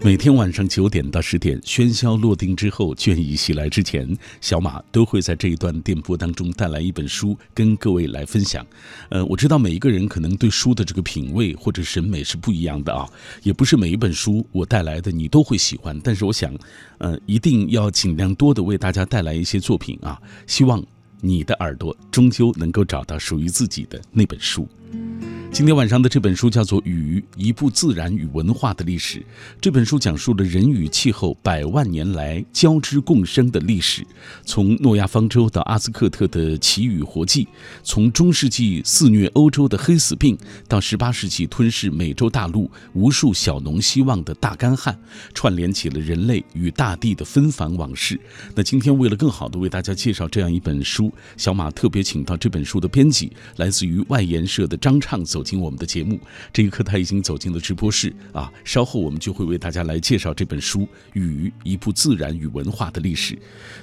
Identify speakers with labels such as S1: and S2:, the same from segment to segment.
S1: 每天晚上九点到十点，喧嚣落定之后，倦意袭来之前，小马都会在这一段电波当中带来一本书，跟各位来分享。呃，我知道每一个人可能对书的这个品味或者审美是不一样的啊，也不是每一本书我带来的你都会喜欢。但是我想，呃，一定要尽量多的为大家带来一些作品啊，希望你的耳朵终究能够找到属于自己的那本书。今天晚上的这本书叫做《雨》，一部自然与文化的历史。这本书讲述了人与气候百万年来交织共生的历史，从诺亚方舟到阿兹克特的奇雨活祭，从中世纪肆虐欧洲的黑死病，到十八世纪吞噬美洲大陆无数小农希望的大干旱，串联起了人类与大地的纷繁往事。那今天为了更好的为大家介绍这样一本书，小马特别请到这本书的编辑，来自于外研社的张畅走。走进我们的节目，这一刻他已经走进了直播室啊！稍后我们就会为大家来介绍这本书《雨：一部自然与文化的历史》。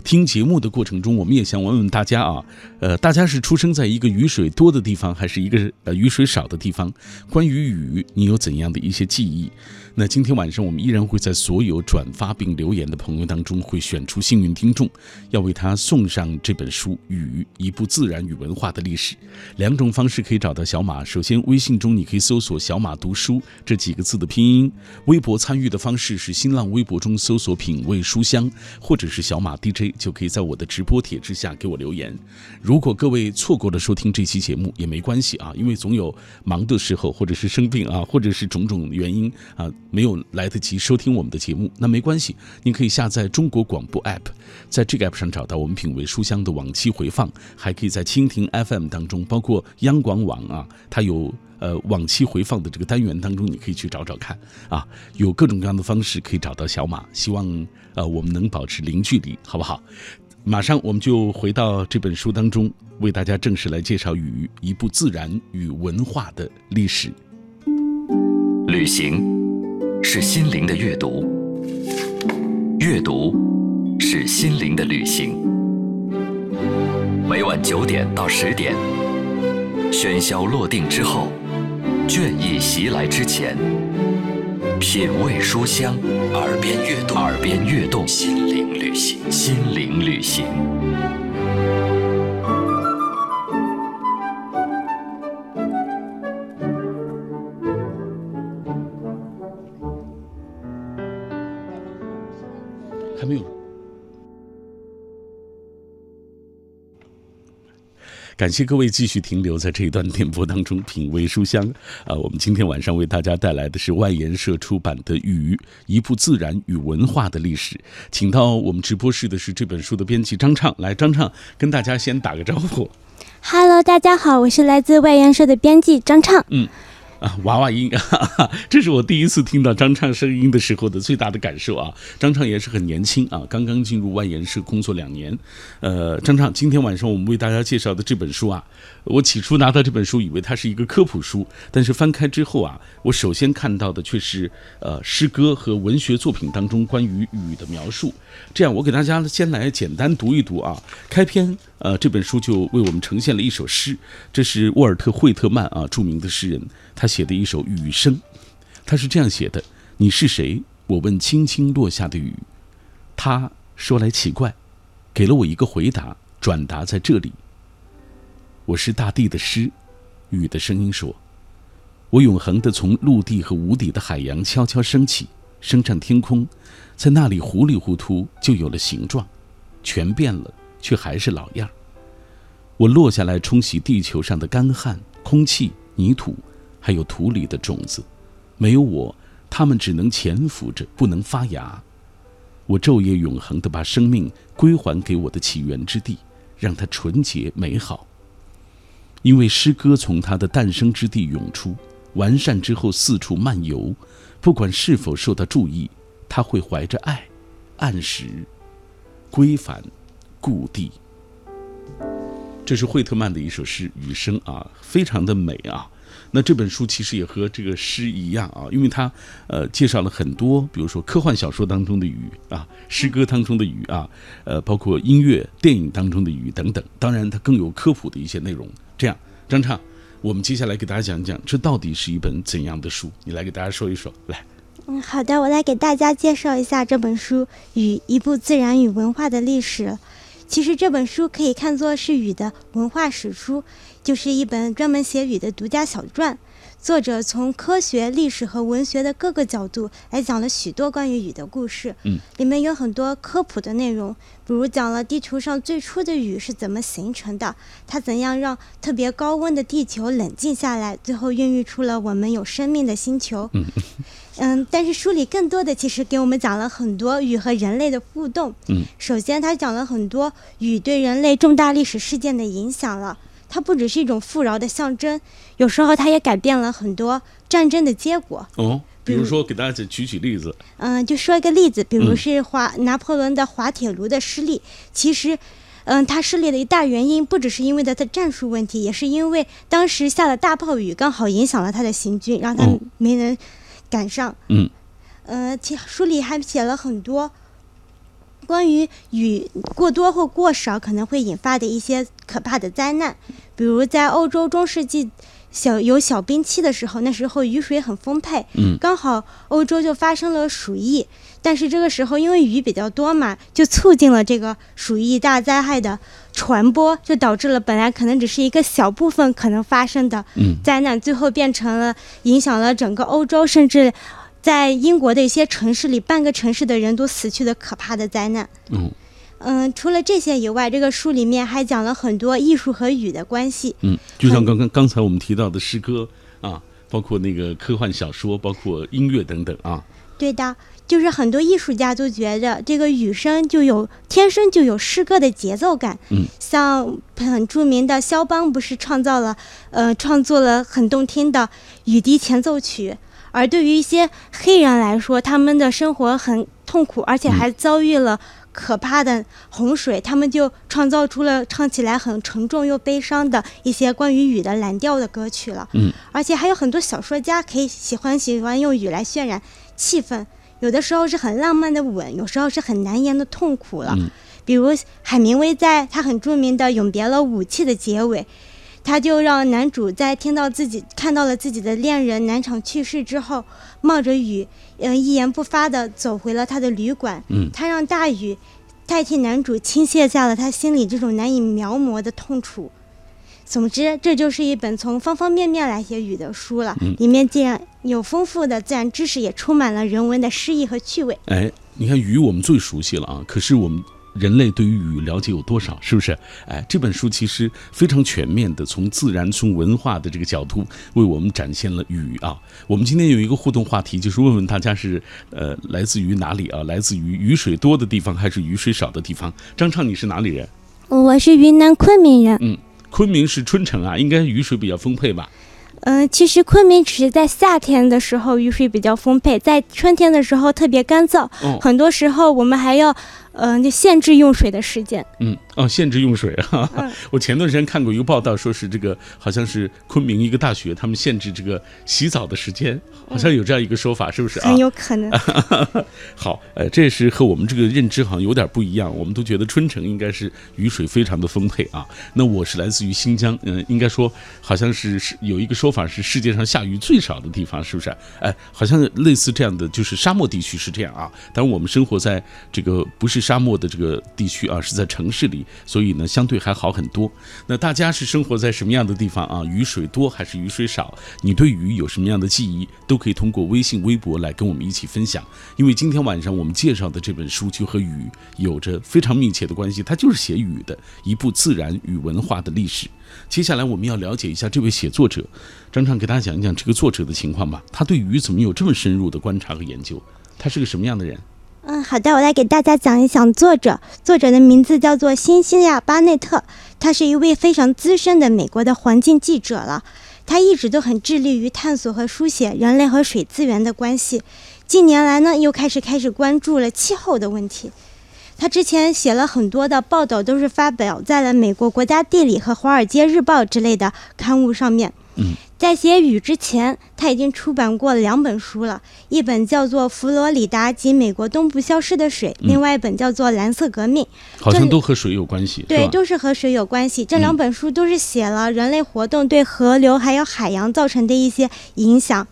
S1: 听节目的过程中，我们也想问问大家啊，呃，大家是出生在一个雨水多的地方，还是一个呃雨水少的地方？关于雨，你有怎样的一些记忆？那今天晚上我们依然会在所有转发并留言的朋友当中，会选出幸运听众，要为他送上这本书《雨：一部自然与文化的历史》。两种方式可以找到小马，首先。微信中你可以搜索“小马读书”这几个字的拼音。微博参与的方式是新浪微博中搜索“品味书香”或者是“小马 DJ”，就可以在我的直播帖之下给我留言。如果各位错过了收听这期节目也没关系啊，因为总有忙的时候，或者是生病啊，或者是种种原因啊，没有来得及收听我们的节目，那没关系，您可以下载中国广播 app，在这个 app 上找到我们“品味书香”的往期回放，还可以在蜻蜓 FM 当中，包括央广网啊，它有。呃，往期回放的这个单元当中，你可以去找找看啊，有各种各样的方式可以找到小马。希望呃我们能保持零距离，好不好？马上我们就回到这本书当中，为大家正式来介绍《与一部自然与文化的历史》。
S2: 旅行是心灵的阅读，阅读是心灵的旅行。每晚九点到十点，喧嚣落定之后。倦意袭来之前，品味书香，耳边悦动，耳边悦动，心灵旅行，心灵旅行。
S1: 还没有。感谢各位继续停留在这一段电波当中品味书香啊！我们今天晚上为大家带来的是外研社出版的《雨：一部自然与文化的历史》。请到我们直播室的是这本书的编辑张畅，来，张畅跟大家先打个招呼。
S3: Hello，大家好，我是来自外研社的编辑张畅。
S1: 嗯。啊，娃娃音，这是我第一次听到张畅声音的时候的最大的感受啊！张畅也是很年轻啊，刚刚进入万研社工作两年。呃，张畅，今天晚上我们为大家介绍的这本书啊，我起初拿到这本书以为它是一个科普书，但是翻开之后啊，我首先看到的却是呃诗歌和文学作品当中关于雨的描述。这样，我给大家先来简单读一读啊，开篇。呃，这本书就为我们呈现了一首诗，这是沃尔特·惠特曼啊，著名的诗人，他写的一首雨声。他是这样写的：“你是谁？我问轻轻落下的雨。他说来奇怪，给了我一个回答，转达在这里。我是大地的诗。”雨的声音说：“我永恒的从陆地和无底的海洋悄悄升起，升上天空，在那里糊里糊涂就有了形状，全变了。”却还是老样我落下来冲洗地球上的干旱、空气、泥土，还有土里的种子。没有我，它们只能潜伏着，不能发芽。我昼夜永恒地把生命归还给我的起源之地，让它纯洁美好。因为诗歌从它的诞生之地涌出，完善之后四处漫游，不管是否受到注意，它会怀着爱，按时归返。故地，这是惠特曼的一首诗《雨声》啊，非常的美啊。那这本书其实也和这个诗一样啊，因为它呃介绍了很多，比如说科幻小说当中的雨啊，诗歌当中的雨啊，呃，包括音乐、电影当中的雨等等。当然，它更有科普的一些内容。这样，张畅，我们接下来给大家讲讲，这到底是一本怎样的书？你来给大家说一说，来。
S3: 嗯，好的，我来给大家介绍一下这本书《雨：一部自然与文化的历史》。其实这本书可以看作是雨的文化史书，就是一本专门写雨的独家小传。作者从科学、历史和文学的各个角度来讲了许多关于雨的故事。
S1: 嗯，
S3: 里面有很多科普的内容，比如讲了地球上最初的雨是怎么形成的，它怎样让特别高温的地球冷静下来，最后孕育出了我们有生命的星球。
S1: 嗯
S3: 嗯，但是书里更多的其实给我们讲了很多雨和人类的互动。
S1: 嗯，
S3: 首先他讲了很多雨对人类重大历史事件的影响了。它不只是一种富饶的象征，有时候它也改变了很多战争的结果。
S1: 哦，比如说给大家举举例子。
S3: 嗯，就说一个例子，比如是滑拿破仑的滑铁卢的失利，其实，嗯，他失利的一大原因不只是因为他的战术问题，也是因为当时下了大暴雨，刚好影响了他的行军，让他没能赶上。
S1: 嗯，
S3: 呃，其书里还写了很多。关于雨过多或过少可能会引发的一些可怕的灾难，比如在欧洲中世纪小有小冰期的时候，那时候雨水很丰沛，
S1: 嗯，
S3: 刚好欧洲就发生了鼠疫，但是这个时候因为雨比较多嘛，就促进了这个鼠疫大灾害的传播，就导致了本来可能只是一个小部分可能发生的灾难，最后变成了影响了整个欧洲，甚至。在英国的一些城市里，半个城市的人都死去的可怕的灾难。
S1: 嗯，
S3: 嗯，除了这些以外，这个书里面还讲了很多艺术和雨的关系。
S1: 嗯，就像刚刚刚才我们提到的诗歌啊，包括那个科幻小说，包括音乐等等啊。
S3: 对的，就是很多艺术家都觉得这个雨声就有天生就有诗歌的节奏感。
S1: 嗯，
S3: 像很著名的肖邦不是创造了呃创作了很动听的雨滴前奏曲。而对于一些黑人来说，他们的生活很痛苦，而且还遭遇了可怕的洪水，他们就创造出了唱起来很沉重又悲伤的一些关于雨的蓝调的歌曲了。
S1: 嗯，
S3: 而且还有很多小说家可以喜欢喜欢用雨来渲染气氛，有的时候是很浪漫的吻，有时候是很难言的痛苦了。比如海明威在他很著名的《永别了，武器》的结尾。他就让男主在听到自己看到了自己的恋人南厂去世之后，冒着雨，嗯，一言不发的走回了他的旅馆。
S1: 嗯，
S3: 他让大雨代替男主倾泻下了他心里这种难以描摹的痛楚。总之，这就是一本从方方面面来写雨的书了。
S1: 嗯，
S3: 里面既然有丰富的自然知识，也充满了人文的诗意和趣味。
S1: 哎，你看雨我们最熟悉了啊，可是我们。人类对于雨了解有多少？是不是？哎，这本书其实非常全面的，从自然、从文化的这个角度为我们展现了雨啊。我们今天有一个互动话题，就是问问大家是呃来自于哪里啊？来自于雨水多的地方还是雨水少的地方？张畅，你是哪里人？
S3: 我是云南昆明人。
S1: 嗯，昆明是春城啊，应该雨水比较丰沛吧？
S3: 嗯，其实昆明只是在夏天的时候雨水比较丰沛，在春天的时候特别干燥。
S1: 哦，
S3: 很多时候我们还要。嗯，就限制用水的时间。
S1: 嗯，哦，限制用水啊！我前段时间看过一个报道，说是这个好像是昆明一个大学，他们限制这个洗澡的时间，好像有这样一个说法，是不是啊？
S3: 很有可能。
S1: 好，呃，这是和我们这个认知好像有点不一样。我们都觉得春城应该是雨水非常的丰沛啊。那我是来自于新疆，嗯，应该说好像是是有一个说法是世界上下雨最少的地方，是不是？哎，好像类似这样的，就是沙漠地区是这样啊。当然，我们生活在这个不是。沙漠的这个地区啊，是在城市里，所以呢，相对还好很多。那大家是生活在什么样的地方啊？雨水多还是雨水少？你对雨有什么样的记忆？都可以通过微信、微博来跟我们一起分享。因为今天晚上我们介绍的这本书就和雨有着非常密切的关系，它就是写雨的一部自然与文化的历史。接下来我们要了解一下这位写作者张畅，给大家讲一讲这个作者的情况吧。他对雨怎么有这么深入的观察和研究？他是个什么样的人？
S3: 嗯，好的，我来给大家讲一讲作者。作者的名字叫做辛西亚·巴内特，他是一位非常资深的美国的环境记者了。他一直都很致力于探索和书写人类和水资源的关系。近年来呢，又开始开始关注了气候的问题。他之前写了很多的报道，都是发表在了美国国家地理和华尔街日报之类的刊物上面。
S1: 嗯。
S3: 在写雨之前，他已经出版过两本书了，一本叫做《佛罗里达及美国东部消失的水》，另外一本叫做《蓝色革命》，
S1: 好像都和水有关系。
S3: 对，都是和水有关系。这两本书都是写了人类活动对河流还有海洋造成的一些影响。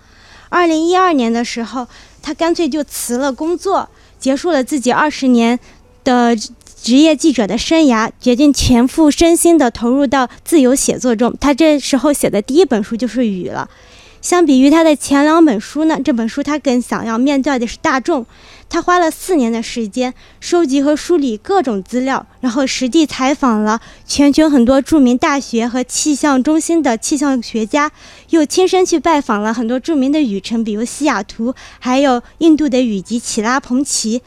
S3: 二零一二年的时候，他干脆就辞了工作，结束了自己二十年的职业记者的生涯，决定全副身心地投入到自由写作中。他这时候写的第一本书就是《雨》了。相比于他的前两本书呢，这本书他更想要面对的是大众。他花了四年的时间收集和梳理各种资料，然后实地采访了全球很多著名大学和气象中心的气象学家，又亲身去拜访了很多著名的雨城，比如西雅图，还有印度的雨季奇拉彭奇。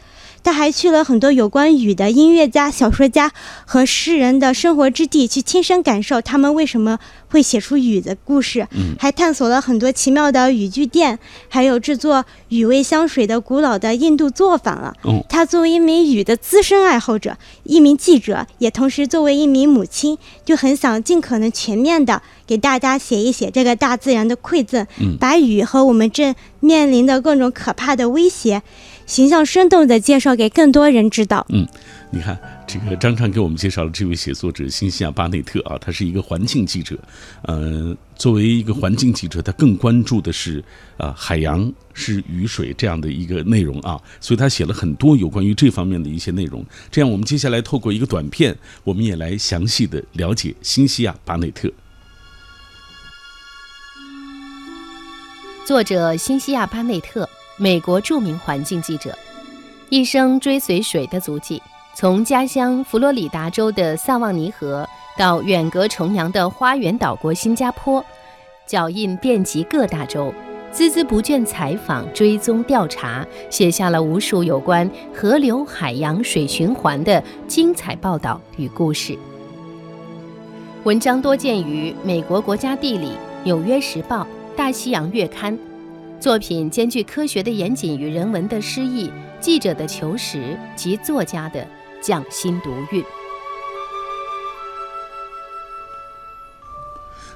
S3: 他还去了很多有关雨的音乐家、小说家和诗人的生活之地，去亲身感受他们为什么会写出雨的故事。
S1: 嗯，
S3: 还探索了很多奇妙的雨具店，还有制作雨味香水的古老的印度作坊了。
S1: 嗯，
S3: 他作为一名雨的资深爱好者，一名记者，也同时作为一名母亲，就很想尽可能全面的给大家写一写这个大自然的馈赠，
S1: 嗯
S3: 把雨和我们正面临的各种可怕的威胁。形象生动的介绍给更多人知道。
S1: 嗯，你看这个张畅给我们介绍了这位写作者辛西亚·巴内特啊，他是一个环境记者。呃，作为一个环境记者，他更关注的是啊海洋、是雨水这样的一个内容啊，所以他写了很多有关于这方面的一些内容。这样，我们接下来透过一个短片，我们也来详细的了解辛西亚·巴内特。
S4: 作者辛西亚·巴内特，美国著名环境记者，一生追随水的足迹，从家乡佛罗里达州的萨旺尼河到远隔重洋的花园岛国新加坡，脚印遍及各大洲，孜孜不倦采访、追踪、调查，写下了无数有关河流、海洋、水循环的精彩报道与故事。文章多见于美国国家地理、纽约时报。大西洋月刊，作品兼具科学的严谨与人文的诗意，记者的求实及作家的匠心独运。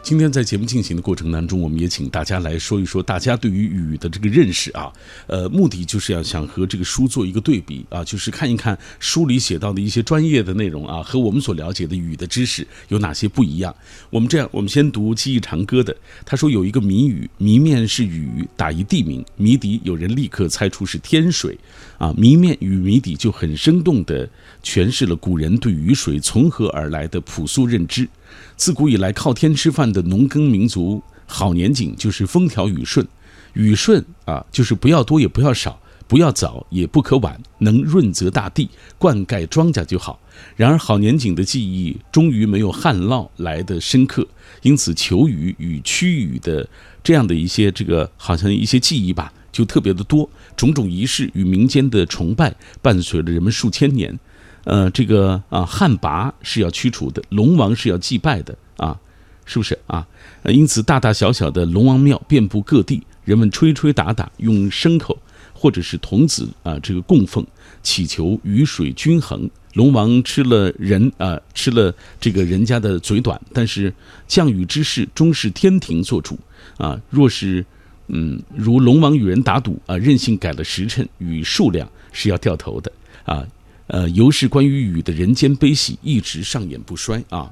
S1: 今天在节目进行的过程当中，我们也请大家来说一说大家对于雨的这个认识啊，呃，目的就是要想和这个书做一个对比啊，就是看一看书里写到的一些专业的内容啊，和我们所了解的雨的知识有哪些不一样。我们这样，我们先读记忆长歌的，他说有一个谜语，谜面是雨，打一地名，谜底有人立刻猜出是天水，啊，谜面与谜底就很生动地诠释了古人对雨水从何而来的朴素认知。自古以来，靠天吃饭的农耕民族，好年景就是风调雨顺。雨顺啊，就是不要多也不要少，不要早也不可晚，能润泽大地，灌溉庄稼就好。然而，好年景的记忆终于没有旱涝来的深刻，因此求雨与驱雨的这样的一些这个好像一些记忆吧，就特别的多。种种仪式与民间的崇拜，伴随了人们数千年。呃，这个啊，旱魃是要驱除的，龙王是要祭拜的啊，是不是啊？因此大大小小的龙王庙遍布各地，人们吹吹打打，用牲口或者是童子啊，这个供奉，祈求雨水均衡。龙王吃了人啊，吃了这个人家的嘴短，但是降雨之事终是天庭做主啊。若是嗯，如龙王与人打赌啊，任性改了时辰与数量，是要掉头的啊。呃，尤是关于雨的人间悲喜一直上演不衰啊！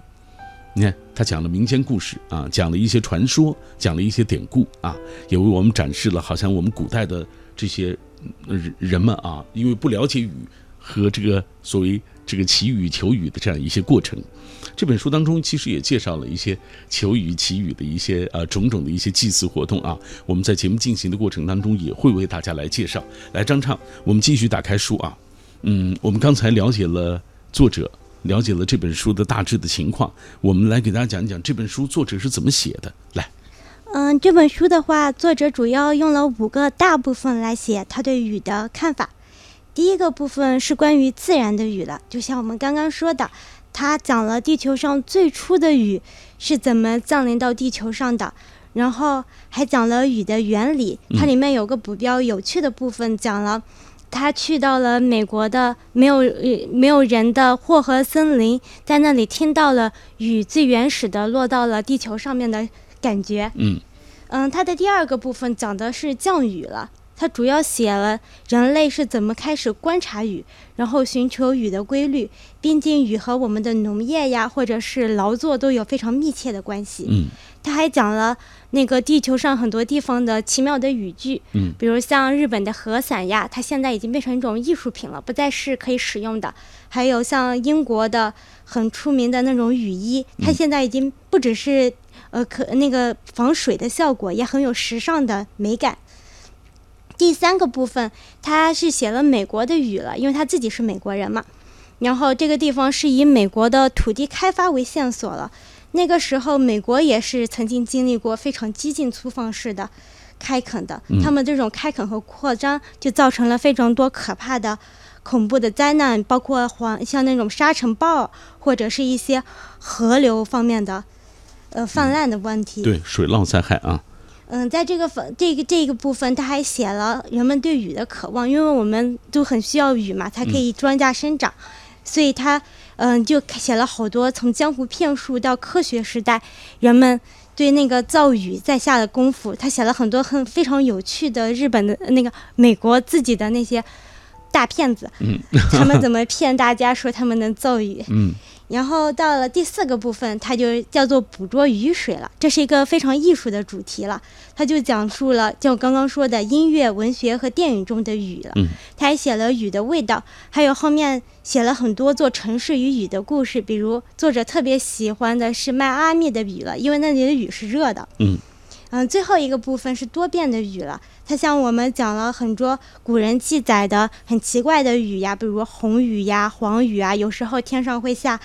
S1: 你看，他讲了民间故事啊，讲了一些传说，讲了一些典故啊，也为我们展示了好像我们古代的这些人人们啊，因为不了解雨和这个所谓这个祈雨求雨的这样一些过程。这本书当中其实也介绍了一些求雨祈雨的一些呃种种的一些祭祀活动啊。我们在节目进行的过程当中也会为大家来介绍。来，张畅，我们继续打开书啊。嗯，我们刚才了解了作者，了解了这本书的大致的情况，我们来给大家讲一讲这本书作者是怎么写的。来，
S3: 嗯，这本书的话，作者主要用了五个大部分来写他对雨的看法。第一个部分是关于自然的雨的，就像我们刚刚说的，他讲了地球上最初的雨是怎么降临到地球上的，然后还讲了雨的原理。它里面有个比较有趣的部分，讲了。他去到了美国的没有没有人的霍河森林，在那里听到了雨最原始的落到了地球上面的感觉。
S1: 嗯
S3: 嗯，他的第二个部分讲的是降雨了，他主要写了人类是怎么开始观察雨，然后寻求雨的规律。毕竟雨和我们的农业呀，或者是劳作都有非常密切的关系。
S1: 嗯，
S3: 他还讲了那个地球上很多地方的奇妙的雨具。
S1: 嗯，
S3: 比如像日本的和伞呀，它现在已经变成一种艺术品了，不再是可以使用的。还有像英国的很出名的那种雨衣，它现在已经不只是呃可那个防水的效果，也很有时尚的美感。第三个部分，他是写了美国的雨了，因为他自己是美国人嘛。然后这个地方是以美国的土地开发为线索了。那个时候，美国也是曾经经历过非常激进粗放式的开垦的。他们这种开垦和扩张，就造成了非常多可怕的、恐怖的灾难，包括黄像那种沙尘暴，或者是一些河流方面的呃泛滥的问题。
S1: 对，水浪灾害啊。
S3: 嗯，在这个分这个这个部分，他还写了人们对雨的渴望，因为我们都很需要雨嘛，才可以庄稼生长，所以他嗯就写了好多从江湖骗术到科学时代，人们对那个造雨在下的功夫，他写了很多很非常有趣的日本的那个美国自己的那些大骗子，
S1: 嗯，
S3: 他们怎么骗大家说他们能造雨，
S1: 嗯。
S3: 然后到了第四个部分，它就叫做捕捉雨水了。这是一个非常艺术的主题了。它就讲述了就刚刚说的音乐、文学和电影中的雨了。
S1: 嗯，
S3: 他还写了雨的味道，还有后面写了很多座城市与雨的故事。比如作者特别喜欢的是迈阿密的雨了，因为那里的雨是热的。
S1: 嗯。
S3: 嗯，最后一个部分是多变的雨了。它向我们讲了很多古人记载的很奇怪的雨呀，比如红雨呀、黄雨啊，有时候天上会下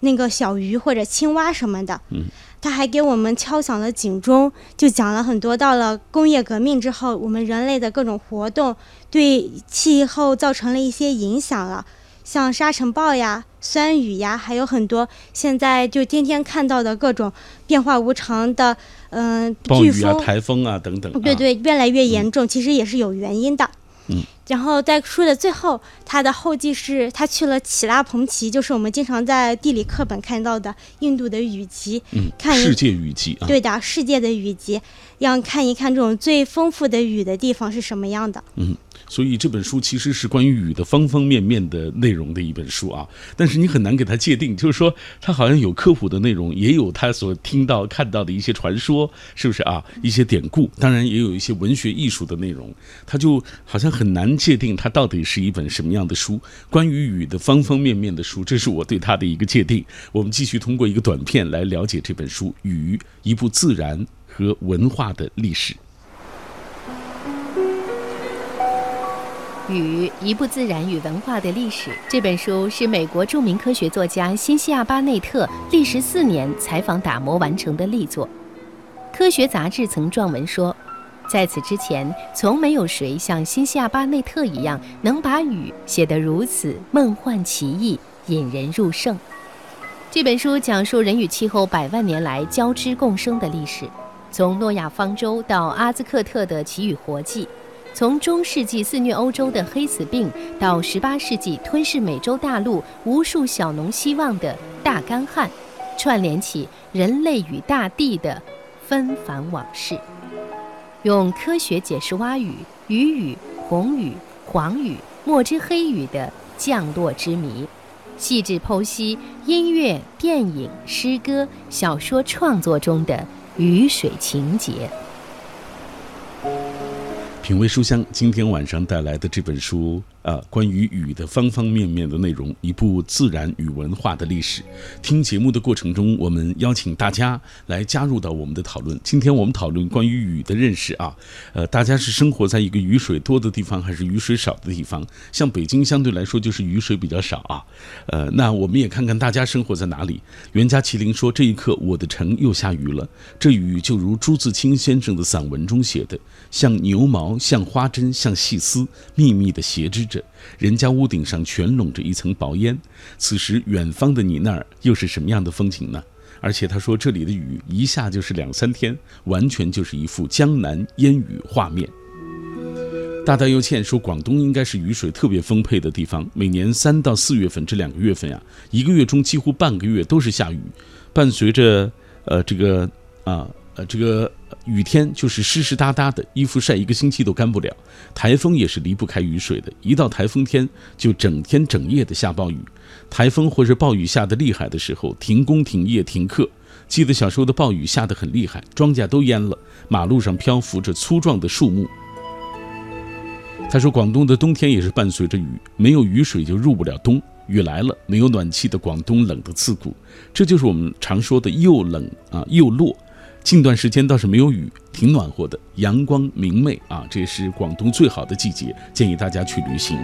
S3: 那个小鱼或者青蛙什么的。
S1: 嗯，
S3: 他还给我们敲响了警钟，就讲了很多到了工业革命之后，我们人类的各种活动对气候造成了一些影响了。像沙尘暴呀、酸雨呀，还有很多现在就天天看到的各种变化无常的，嗯，
S1: 暴雨啊、
S3: 飓风，
S1: 台风啊等等。啊，
S3: 对对，越来越严重，其实也是有原因的。
S1: 嗯，
S3: 然后在书的最后，他的后记是他去了乞拉蓬奇，就是我们经常在地理课本看到的印度的雨季，
S1: 嗯，
S3: 看
S1: 世界雨季啊。
S3: 对的，世界的雨季，要看一看这种最丰富的雨的地方是什么样的。
S1: 嗯，所以这本书其实是关于雨的方方面面的内容的一本书啊。但是你很难给它界定，就是说它好像有科普的内容，也有他所听到看到的一些传说，是不是啊？一些典故，当然也有一些文学艺术的内容，它就好像很难界定它到底是一本什么样的书。关于雨的方方面面的书，这是我对它的一个界定。我们继续通过一个短片来了解这本书《雨：一部自然和文化的历史》。
S4: 《雨：一部自然与文化的历史》这本书是美国著名科学作家辛西亚·巴内特历时四年采访打磨完成的力作。科学杂志曾撰文说，在此之前，从没有谁像辛西亚·巴内特一样能把雨写得如此梦幻奇异、引人入胜。这本书讲述人与气候百万年来交织共生的历史，从诺亚方舟到阿兹克特的奇雨活计。从中世纪肆虐欧洲的黑死病，到18世纪吞噬美洲大陆无数小农希望的大干旱，串联起人类与大地的纷繁往事，用科学解释蛙语、雨雨、红雨、黄雨、墨汁黑雨的降落之谜，细致剖析音乐、电影、诗歌、小说创作中的雨水情节。
S1: 品味书香，今天晚上带来的这本书啊，关于雨的方方面面的内容，一部自然与文化的历史。听节目的过程中，我们邀请大家来加入到我们的讨论。今天我们讨论关于雨的认识啊，呃，大家是生活在一个雨水多的地方，还是雨水少的地方？像北京相对来说就是雨水比较少啊，呃，那我们也看看大家生活在哪里。袁家麒麟说：“这一刻，我的城又下雨了。这雨就如朱自清先生的散文中写的，像牛毛，像花针，像细丝，密密的斜织着。人家屋顶上全笼着一层薄烟。此时，远方的你那儿又是什么样的风景呢？”而且他说，这里的雨一下就是两三天，完全就是一幅江南烟雨画面。大大又欠说，广东应该是雨水特别丰沛的地方，每年三到四月份这两个月份呀、一个月中几乎半个月都是下雨，伴随着呃这个啊呃这个雨天就是湿湿哒哒的，衣服晒一个星期都干不了。台风也是离不开雨水的，一到台风天就整天整夜的下暴雨。台风或者暴雨下得厉害的时候，停工停业停课。记得小时候的暴雨下得很厉害，庄稼都淹了，马路上漂浮着粗壮的树木。他说，广东的冬天也是伴随着雨，没有雨水就入不了冬。雨来了，没有暖气的广东冷得刺骨，这就是我们常说的又冷啊又落。近段时间倒是没有雨，挺暖和的，阳光明媚啊，这也是广东最好的季节，建议大家去旅行。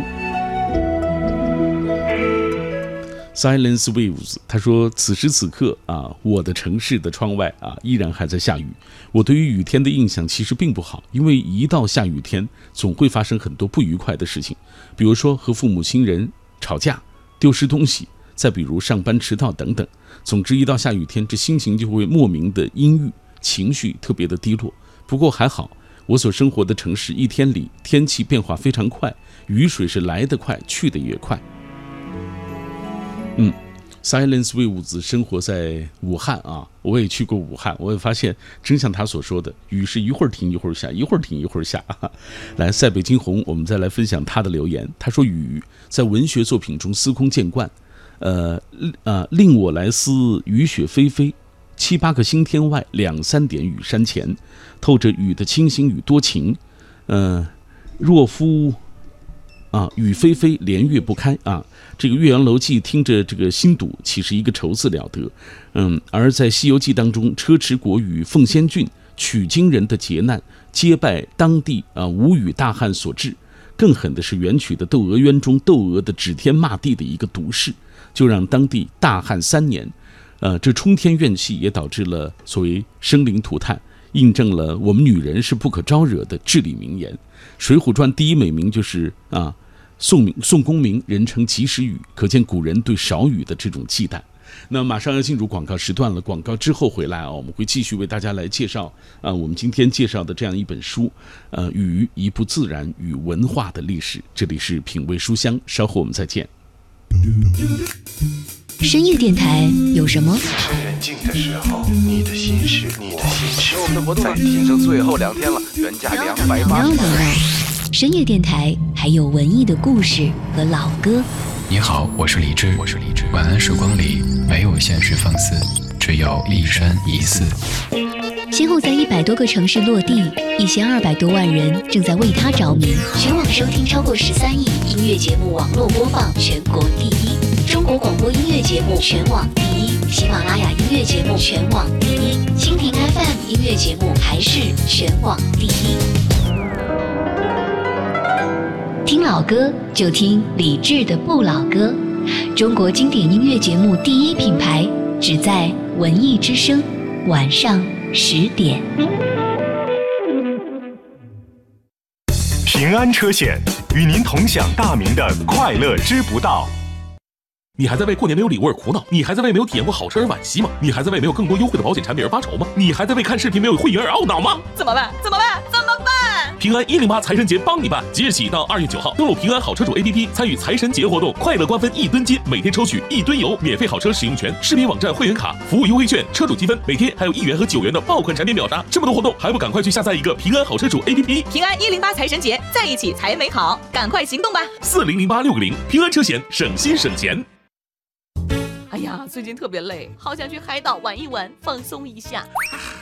S1: Silence waves，他说此时此刻啊，我的城市的窗外啊依然还在下雨。我对于雨天的印象其实并不好，因为一到下雨天，总会发生很多不愉快的事情，比如说和父母亲人吵架。丢失东西，再比如上班迟到等等。总之，一到下雨天，这心情就会莫名的阴郁，情绪特别的低落。不过还好，我所生活的城市一天里天气变化非常快，雨水是来得快，去得也快。嗯。Silence 魏武子生活在武汉啊，我也去过武汉，我也发现真像他所说的，雨是一会儿停一会儿下，一会儿停一会儿下。来，塞北惊鸿，我们再来分享他的留言。他说：“雨在文学作品中司空见惯，呃呃，令我来思雨雪霏霏，七八个星天外，两三点雨山前，透着雨的清新与多情。嗯，若夫。”啊，雨霏霏，连月不开啊！这个《岳阳楼记》听着这个心堵，岂是一个愁字了得？嗯，而在《西游记》当中，车迟国与凤仙郡取经人的劫难，皆拜当地啊无语大汉所致。更狠的是元曲的《窦娥冤》中窦娥的指天骂地的一个毒誓，就让当地大旱三年。呃，这冲天怨气也导致了所谓生灵涂炭，印证了我们女人是不可招惹的至理名言。《水浒传》第一美名就是啊。宋明宋公明人称及时雨，可见古人对少雨的这种忌惮。那马上要进入广告时段了，广告之后回来啊，我们会继续为大家来介绍啊，我们今天介绍的这样一本书，呃，与一部自然与文化的历史。这里是品味书香，稍后我们再见。
S5: 深夜电台有什么？
S6: 趁人静的时候，你的心事，你的心事。我们的活动在仅剩最后两天了，原价两百八。
S5: 深夜电台还有文艺的故事和老歌。
S7: 你好，我是李志，我是李志。晚安时光里没有现实放肆，只有一山一寺。
S5: 先后在一百多个城市落地，一千二百多万人正在为他着迷。全网收听超过十三亿，音乐节目网络播放全国第一，中国广播音乐节目全网第一，喜马拉雅音乐节目全网第一，蜻蜓 FM 音乐节目还是全网第一。听老歌就听李志的不老歌，中国经典音乐节目第一品牌，只在文艺之声，晚上十点。
S8: 平安车险与您同享大明的快乐知不道。
S9: 你还在为过年没有礼物而苦恼？你还在为没有体验过好车而惋惜吗？你还在为没有更多优惠的保险产品而发愁吗？你还在为看视频没有会员而懊恼吗？
S10: 怎么办？怎么办？怎么办？
S9: 平安一零八财神节帮你办，即日起到二月九号，登录平安好车主 APP 参与财神节活动，快乐瓜分一吨金，每天抽取一吨油，免费好车使用权，视频网站会员卡，服务优惠券，车主积分，每天还有一元和九元的爆款产品秒杀，这么多活动，还不赶快去下载一个平安好车主 APP？
S10: 平安一零八财神节在一起才美好，赶快行动吧！
S9: 四零零八六个零，平安车险，省心省钱。
S10: 哎呀，最近特别累，好想去海岛玩一玩，放松一下。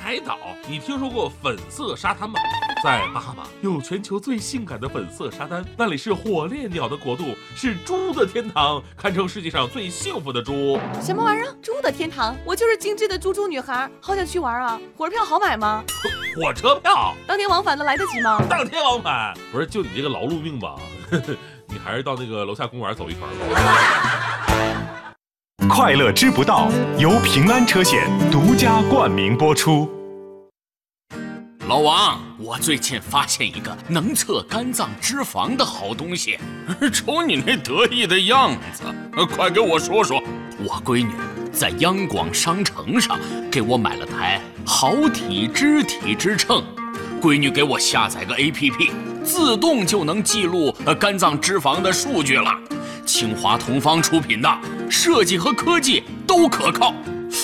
S9: 海岛？你听说过粉色沙滩吗？在巴哈马有全球最性感的粉色沙滩，那里是火烈鸟的国度，是猪的天堂，堪称世界上最幸福的猪。
S10: 什么玩意儿？猪的天堂？我就是精致的猪猪女孩，好想去玩啊！火车票好买吗？
S9: 火车票？
S10: 当天往返的来得及吗？
S9: 当天往返？不是，就你这个劳碌命吧，你还是到那个楼下公园走一圈吧。
S8: 快乐知不道由平安车险独家冠名播出。
S11: 老王，我最近发现一个能测肝脏脂肪的好东西，瞅你那得意的样子，快给我说说。我闺女在央广商城上给我买了台好体脂体脂秤，闺女给我下载个 APP，自动就能记录肝脏脂肪的数据了。清华同方出品的，设计和科技都可靠。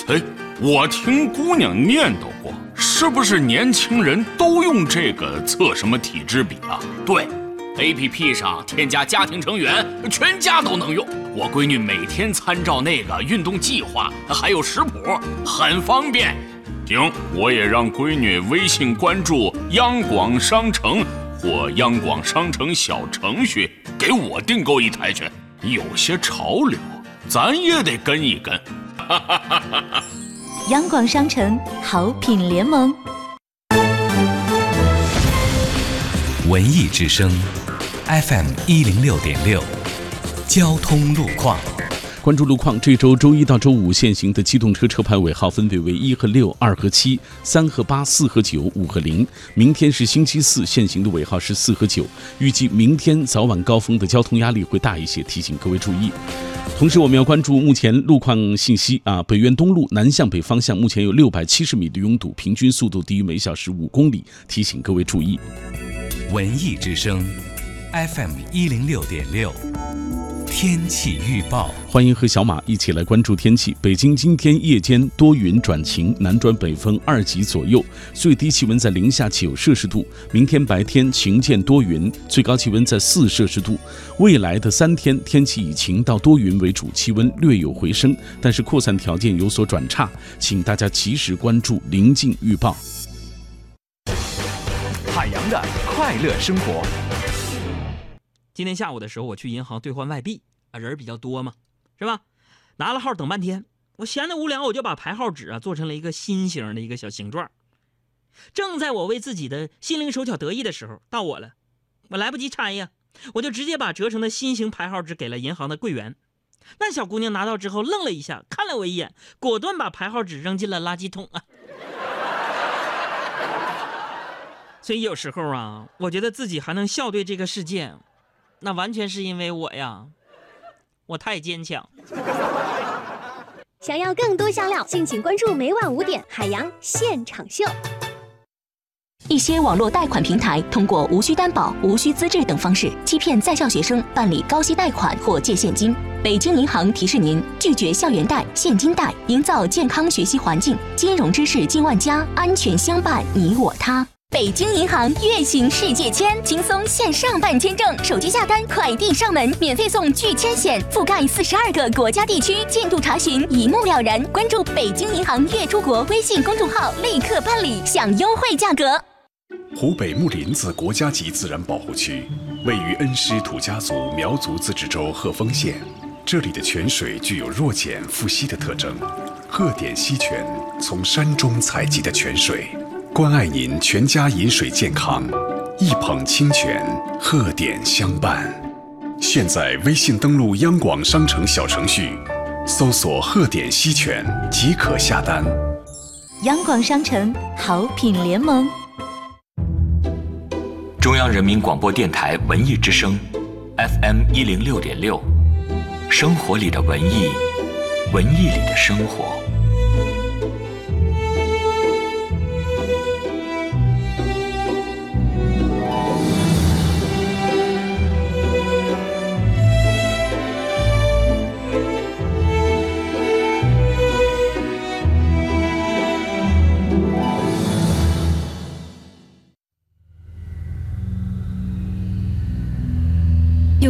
S11: 哎，我听姑娘念叨过。是不是年轻人都用这个测什么体脂比啊？对，APP 上添加家庭成员，全家都能用。我闺女每天参照那个运动计划，还有食谱，很方便。行，我也让闺女微信关注央广商城或央广商城小程序，给我订购一台去。有些潮流，咱也得跟一跟。
S5: 央广商城好品联盟，
S12: 文艺之声，FM 一零六点六，交通路况。
S1: 关注路况，这周周一到周五限行的机动车车牌尾号分别为一和六、二和七、三和八、四和九、五和零。明天是星期四，限行的尾号是四和九。预计明天早晚高峰的交通压力会大一些，提醒各位注意。同时，我们要关注目前路况信息啊。北苑东路南向北方向目前有六百七十米的拥堵，平均速度低于每小时五公里，提醒各位注意。
S12: 文艺之声，FM 一零六点六。天气预报，
S1: 欢迎和小马一起来关注天气。北京今天夜间多云转晴，南转北风二级左右，最低气温在零下九摄氏度。明天白天晴间多云，最高气温在四摄氏度。未来的三天天气以晴到多云为主，气温略有回升，但是扩散条件有所转差，请大家及时关注临近预报。
S13: 海洋的快乐生活。
S14: 今天下午的时候，我去银行兑换外币啊，人比较多嘛，是吧？拿了号等半天，我闲得无聊，我就把排号纸啊做成了一个心形的一个小形状。正在我为自己的心灵手巧得意的时候，到我了，我来不及拆呀，我就直接把折成的心形排号纸给了银行的柜员。那小姑娘拿到之后愣了一下，看了我一眼，果断把排号纸扔进了垃圾桶啊。所以有时候啊，我觉得自己还能笑对这个世界。那完全是因为我呀，我太坚强。
S15: 想要更多香料，敬请关注每晚五点海洋现场秀。
S5: 一些网络贷款平台通过无需担保、无需资质等方式欺骗在校学生办理高息贷款或借现金。北京银行提示您：拒绝校园贷、现金贷，营造健康学习环境。金融知识进万家，安全相伴你我他。北京银行月行世界签，轻松线上办签证，手机下单，快递上门，免费送拒签险，覆盖四十二个国家地区，进度查询一目了然。关注北京银行月出国微信公众号，立刻办理，享优惠价格。
S16: 湖北木林子国家级自然保护区位于恩施土家族苗族自治州鹤峰县，这里的泉水具有弱碱富硒的特征，鹤点溪泉从山中采集的泉水。关爱您全家饮水健康，一捧清泉，鹤点相伴。现在微信登录央广商城小程序，搜索“鹤点溪泉”即可下单。
S5: 央广商城好品联盟，
S2: 中央人民广播电台文艺之声，FM 一零六点六，生活里的文艺，文艺里的生活。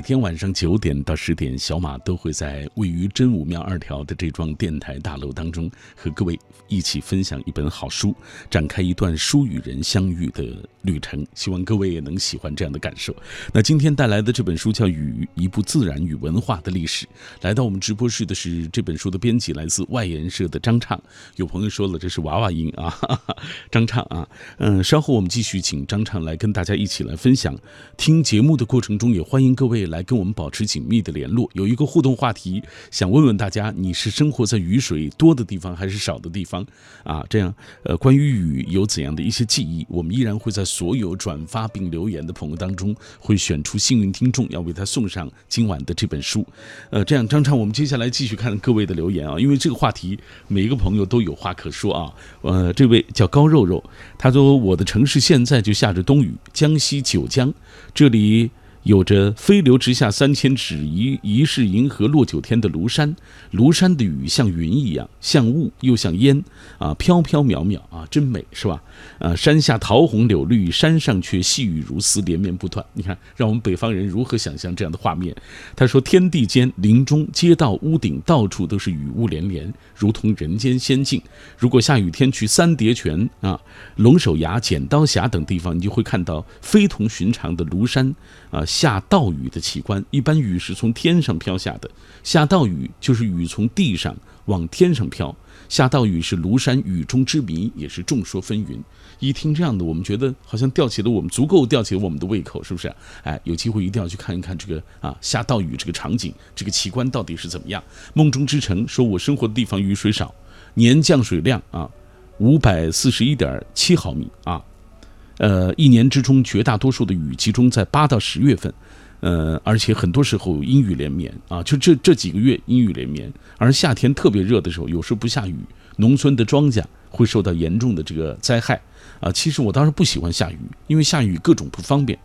S1: 每天晚上九点到十点，小马都会在位于真武庙二条的这幢电台大楼当中，和各位一起分享一本好书，展开一段书与人相遇的旅程。希望各位也能喜欢这样的感受。那今天带来的这本书叫《雨》，一部自然与文化的历史。来到我们直播室的是这本书的编辑，来自外研社的张畅。有朋友说了，这是娃娃音啊，张畅啊。嗯，稍后我们继续请张畅来跟大家一起来分享。听节目的过程中，也欢迎各位。来跟我们保持紧密的联络。有一个互动话题，想问问大家，你是生活在雨水多的地方还是少的地方啊？这样，呃，关于雨有怎样的一些记忆，我们依然会在所有转发并留言的朋友当中，会选出幸运听众，要为他送上今晚的这本书。呃，这样，张畅，我们接下来继续看各位的留言啊，因为这个话题每一个朋友都有话可说啊。呃，这位叫高肉肉，他说我的城市现在就下着冬雨，江西九江。这里有着“飞流直下三千尺，疑疑是银河落九天”的庐山，庐山的雨像云一样，像雾又像烟，啊，飘飘渺渺啊，真美，是吧？啊，山下桃红柳绿，山上却细雨如丝，连绵不断。你看，让我们北方人如何想象这样的画面？他说：“天地间、林中、街道、屋顶，到处都是雨雾连连，如同人间仙境。如果下雨天去三叠泉啊、龙首崖、剪刀峡等地方，你就会看到非同寻常的庐山啊下倒雨的奇观。一般雨是从天上飘下的，下倒雨就是雨从地上往天上飘。”下倒雨是庐山雨中之谜，也是众说纷纭。一听这样的，我们觉得好像吊起了我们足够吊起了我们的胃口，是不是？哎，有机会一定要去看一看这个啊下倒雨这个场景，这个奇观到底是怎么样？梦中之城说，我生活的地方雨水少，年降水量啊五百四十一点七毫米啊，呃，一年之中绝大多数的雨集中在八到十月份。呃，而且很多时候阴雨连绵啊，就这这几个月阴雨连绵，而夏天特别热的时候，有时不下雨，农村的庄稼会受到严重的这个灾害啊。其实我当时不喜欢下雨，因为下雨各种不方便。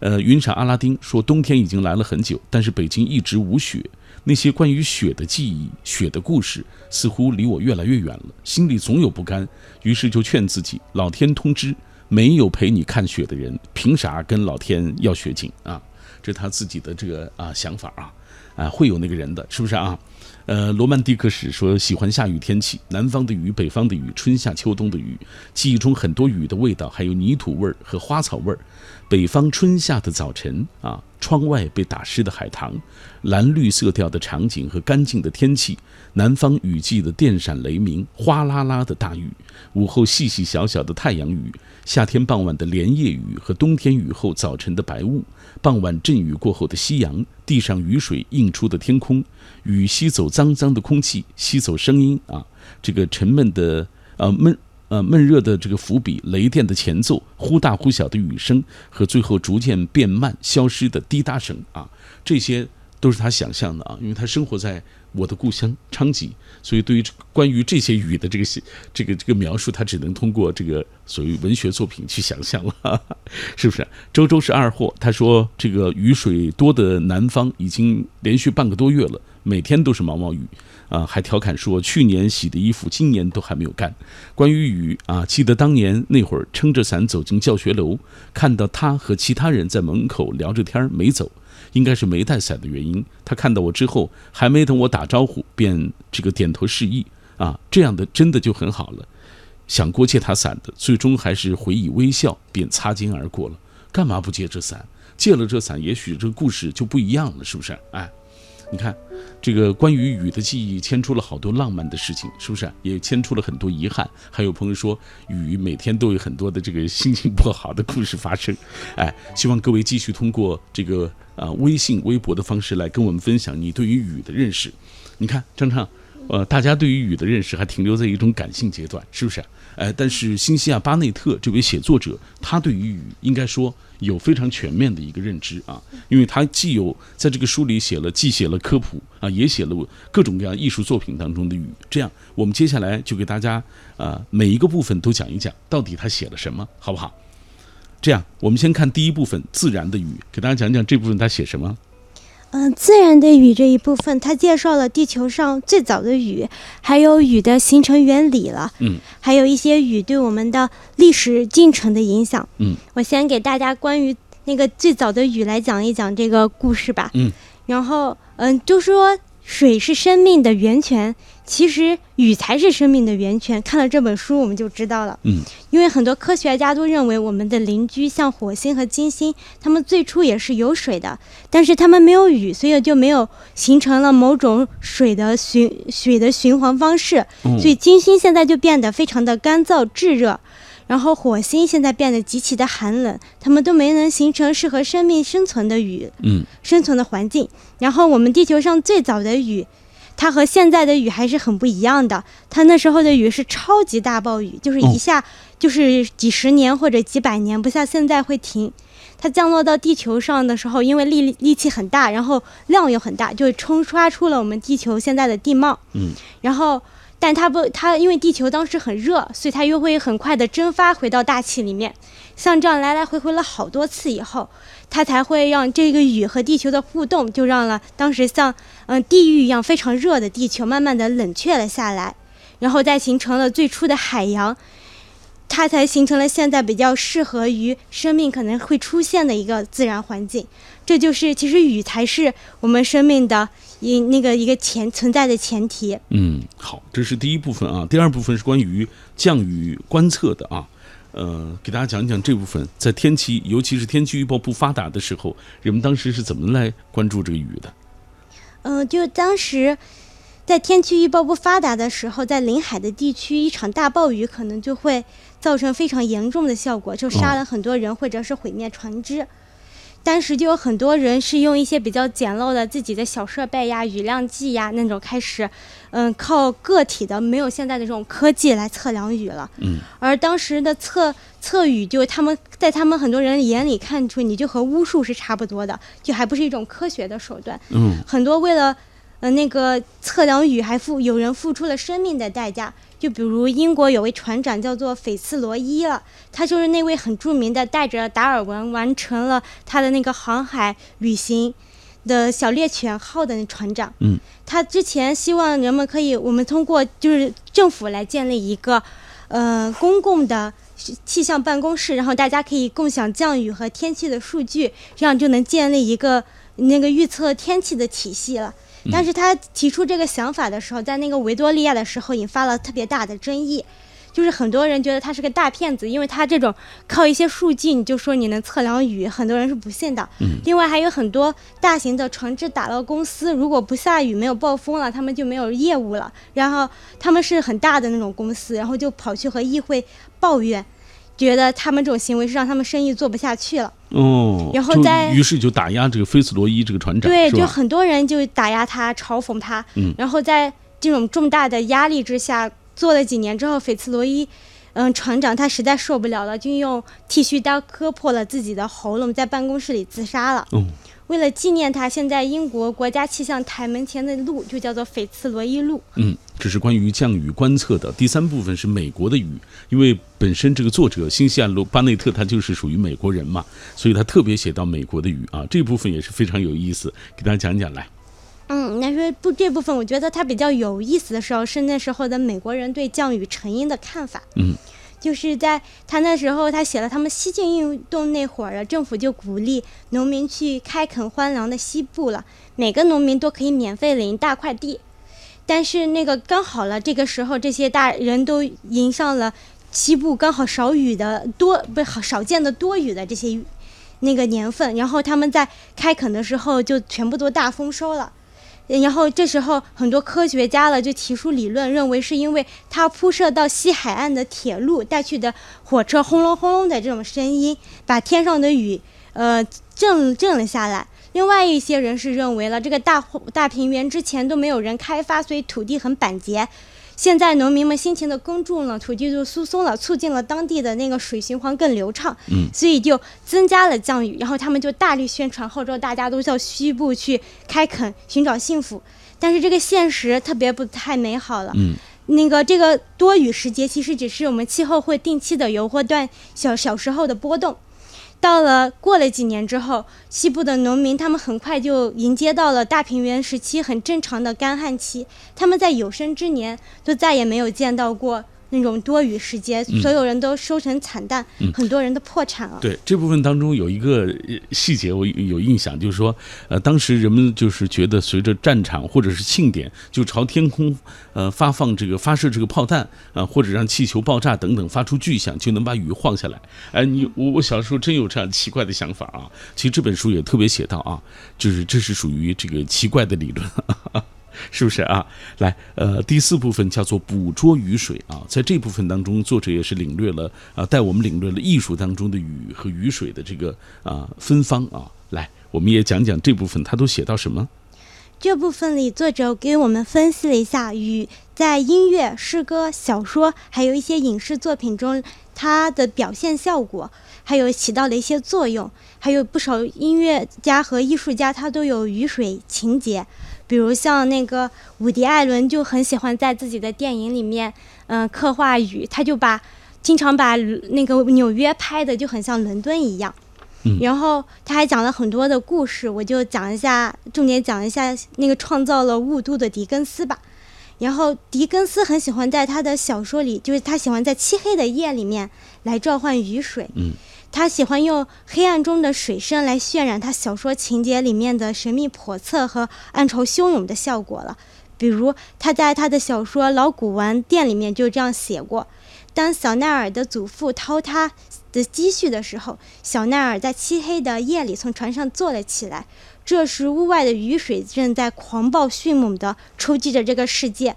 S1: 呃，云闪阿拉丁说，冬天已经来了很久，但是北京一直无雪，那些关于雪的记忆、雪的故事，似乎离我越来越远了，心里总有不甘，于是就劝自己：老天通知，没有陪你看雪的人，凭啥跟老天要雪景啊？这是他自己的这个啊想法啊，啊会有那个人的，是不是啊？呃，罗曼蒂克史说喜欢下雨天气，南方的雨，北方的雨，春夏秋冬的雨，记忆中很多雨的味道，还有泥土味儿和花草味儿。北方春夏的早晨啊，窗外被打湿的海棠，蓝绿色调的场景和干净的天气；南方雨季的电闪雷鸣，哗啦啦的大雨；午后细细小小的太阳雨；夏天傍晚的连夜雨和冬天雨后早晨的白雾。傍晚阵雨过后的夕阳，地上雨水映出的天空，雨吸走脏脏的空气，吸走声音啊，这个沉闷的呃闷呃闷热的这个伏笔，雷电的前奏，忽大忽小的雨声和最后逐渐变慢消失的滴答声啊，这些都是他想象的啊，因为他生活在。我的故乡昌吉，所以对于关于这些雨的这个这个这个描述，他只能通过这个所谓文学作品去想象了，是不是？周周是二货，他说这个雨水多的南方已经连续半个多月了，每天都是毛毛雨啊，还调侃说去年洗的衣服今年都还没有干。关于雨啊，记得当年那会儿撑着伞走进教学楼，看到他和其他人在门口聊着天没走。应该是没带伞的原因。他看到我之后，还没等我打招呼，便这个点头示意啊，这样的真的就很好了。想过借他伞的，最终还是回以微笑，便擦肩而过了。干嘛不借这伞？借了这伞，也许这个故事就不一样了，是不是？哎。你看，这个关于雨的记忆牵出了好多浪漫的事情，是不是？也牵出了很多遗憾。还有朋友说，雨每天都有很多的这个心情不好的故事发生。哎，希望各位继续通过这个啊微信、微博的方式来跟我们分享你对于雨的认识。你看，张畅。呃，大家对于雨的认识还停留在一种感性阶段，是不是？呃，但是新西亚巴内特这位写作者，他对于雨应该说有非常全面的一个认知啊，因为他既有在这个书里写了，既写了科普啊，也写了各种各样艺术作品当中的雨。这样，我们接下来就给大家啊每一个部分都讲一讲，到底他写了什么，好不好？这样，我们先看第一部分自然的雨，给大家讲讲这部分他写什么。
S3: 嗯，自然的雨这一部分，它介绍了地球上最早的雨，还有雨的形成原理了。
S1: 嗯，
S3: 还有一些雨对我们的历史进程的影响。
S1: 嗯，
S3: 我先给大家关于那个最早的雨来讲一讲这个故事吧。
S1: 嗯，
S3: 然后嗯，就说水是生命的源泉。其实雨才是生命的源泉。看了这本书，我们就知道了。
S1: 嗯，
S3: 因为很多科学家都认为，我们的邻居像火星和金星，他们最初也是有水的，但是他们没有雨，所以就没有形成了某种水的循水的循环方式。所以金星现在就变得非常的干燥炙热。然后火星现在变得极其的寒冷，它们都没能形成适合生命生存的雨，
S1: 嗯，
S3: 生存的环境。然后我们地球上最早的雨，它和现在的雨还是很不一样的。它那时候的雨是超级大暴雨，就是一下就是几十年或者几百年，不像现在会停。它降落到地球上的时候，因为力力气很大，然后量又很大，就冲刷出了我们地球现在的地貌。
S1: 嗯，
S3: 然后。但它不，它因为地球当时很热，所以它又会很快的蒸发回到大气里面。像这样来来回回了好多次以后，它才会让这个雨和地球的互动，就让了当时像嗯地狱一样非常热的地球慢慢的冷却了下来，然后再形成了最初的海洋，它才形成了现在比较适合于生命可能会出现的一个自然环境。这就是其实雨才是我们生命的。一那个一个前存在的前提。
S1: 嗯，好，这是第一部分啊。第二部分是关于降雨观测的啊。呃，给大家讲讲这部分，在天气，尤其是天气预报不发达的时候，人们当时是怎么来关注这个雨的？
S3: 嗯，就当时在天气预报不发达的时候，在临海的地区，一场大暴雨可能就会造成非常严重的效果，就杀了很多人，或者是毁灭船只。当时就有很多人是用一些比较简陋的自己的小设备呀、雨量计呀那种开始，嗯，靠个体的没有现在的这种科技来测量雨了。
S1: 嗯。
S3: 而当时的测测雨，就他们在他们很多人眼里看出，你就和巫术是差不多的，就还不是一种科学的手段。
S1: 嗯。
S3: 很多为了，呃，那个测量雨，还付有人付出了生命的代价。就比如英国有位船长叫做斐茨罗伊了，他就是那位很著名的带着达尔文完成了他的那个航海旅行的小猎犬号的那船长。
S1: 嗯，
S3: 他之前希望人们可以，我们通过就是政府来建立一个，呃，公共的气象办公室，然后大家可以共享降雨和天气的数据，这样就能建立一个那个预测天气的体系了。但是他提出这个想法的时候，在那个维多利亚的时候引发了特别大的争议，就是很多人觉得他是个大骗子，因为他这种靠一些数据你就说你能测量雨，很多人是不信的。另外还有很多大型的船只打捞公司，如果不下雨没有暴风了，他们就没有业务了。然后他们是很大的那种公司，然后就跑去和议会抱怨。觉得他们这种行为是让他们生意做不下去了
S1: 哦，
S3: 然后在
S1: 于是就打压这个菲斯罗伊这个船长，
S3: 对，就很多人就打压他，嘲讽他，
S1: 嗯，
S3: 然后在这种重大的压力之下，做了几年之后，菲茨罗伊，嗯，船长他实在受不了了，就用剃须刀割破了自己的喉咙，在办公室里自杀了。
S1: 嗯。
S3: 为了纪念他，现在英国国家气象台门前的路就叫做斐茨罗伊路。
S1: 嗯，这是关于降雨观测的第三部分，是美国的雨。因为本身这个作者新西亚罗巴内特他就是属于美国人嘛，所以他特别写到美国的雨啊，这部分也是非常有意思，给大家讲讲来。
S3: 嗯，那说不这部分，我觉得它比较有意思的时候是那时候的美国人对降雨成因的看法。
S1: 嗯。
S3: 就是在他那时候，他写了他们西进运动那会儿，政府就鼓励农民去开垦荒凉的西部了，每个农民都可以免费领一大块地。但是那个刚好了，这个时候这些大人都迎上了西部刚好少雨的多不好少见的多雨的这些那个年份，然后他们在开垦的时候就全部都大丰收了。然后这时候很多科学家了就提出理论，认为是因为它铺设到西海岸的铁路带去的火车轰隆轰隆的这种声音，把天上的雨呃震震了下来。另外一些人是认为了这个大大平原之前都没有人开发，所以土地很板结。现在农民们辛勤的耕种了，土地就疏松了，促进了当地的那个水循环更流畅，
S1: 嗯，
S3: 所以就增加了降雨。然后他们就大力宣传号召大家都到西部去开垦，寻找幸福。但是这个现实特别不太美好了，
S1: 嗯，
S3: 那个这个多雨时节其实只是我们气候会定期的有或断小小时候的波动。到了过了几年之后，西部的农民他们很快就迎接到了大平原时期很正常的干旱期，他们在有生之年都再也没有见到过。那种多余时间，所有人都收成惨淡，很多人都破产了。
S1: 对这部分当中有一个细节，我有印象，就是说，呃，当时人们就是觉得，随着战场或者是庆典，就朝天空，呃，发放这个发射这个炮弹啊，或者让气球爆炸等等发出巨响，就能把雨晃下来。哎，你我我小时候真有这样奇怪的想法啊。其实这本书也特别写到啊，就是这是属于这个奇怪的理论。是不是啊？来，呃，第四部分叫做捕捉雨水啊，在这部分当中，作者也是领略了啊，带我们领略了艺术当中的雨和雨水的这个啊芬芳啊。来，我们也讲讲这部分他都写到什么。
S3: 这部分里，作者给我们分析了一下雨在音乐、诗歌、小说，还有一些影视作品中它的表现效果，还有起到的一些作用。还有不少音乐家和艺术家，他都有雨水情节。比如像那个伍迪·艾伦就很喜欢在自己的电影里面，嗯，刻画雨，他就把经常把那个纽约拍的就很像伦敦一样。然后他还讲了很多的故事，我就讲一下，重点讲一下那个创造了雾都的狄更斯吧。然后狄更斯很喜欢在他的小说里，就是他喜欢在漆黑的夜里面来召唤雨水。
S1: 嗯，
S3: 他喜欢用黑暗中的水声来渲染他小说情节里面的神秘叵测和暗潮汹涌的效果了。比如他在他的小说《老古玩店》里面就这样写过：当小奈尔的祖父掏他。的积蓄的时候，小奈尔在漆黑的夜里从船上坐了起来。这时，屋外的雨水正在狂暴迅猛地冲击着这个世界。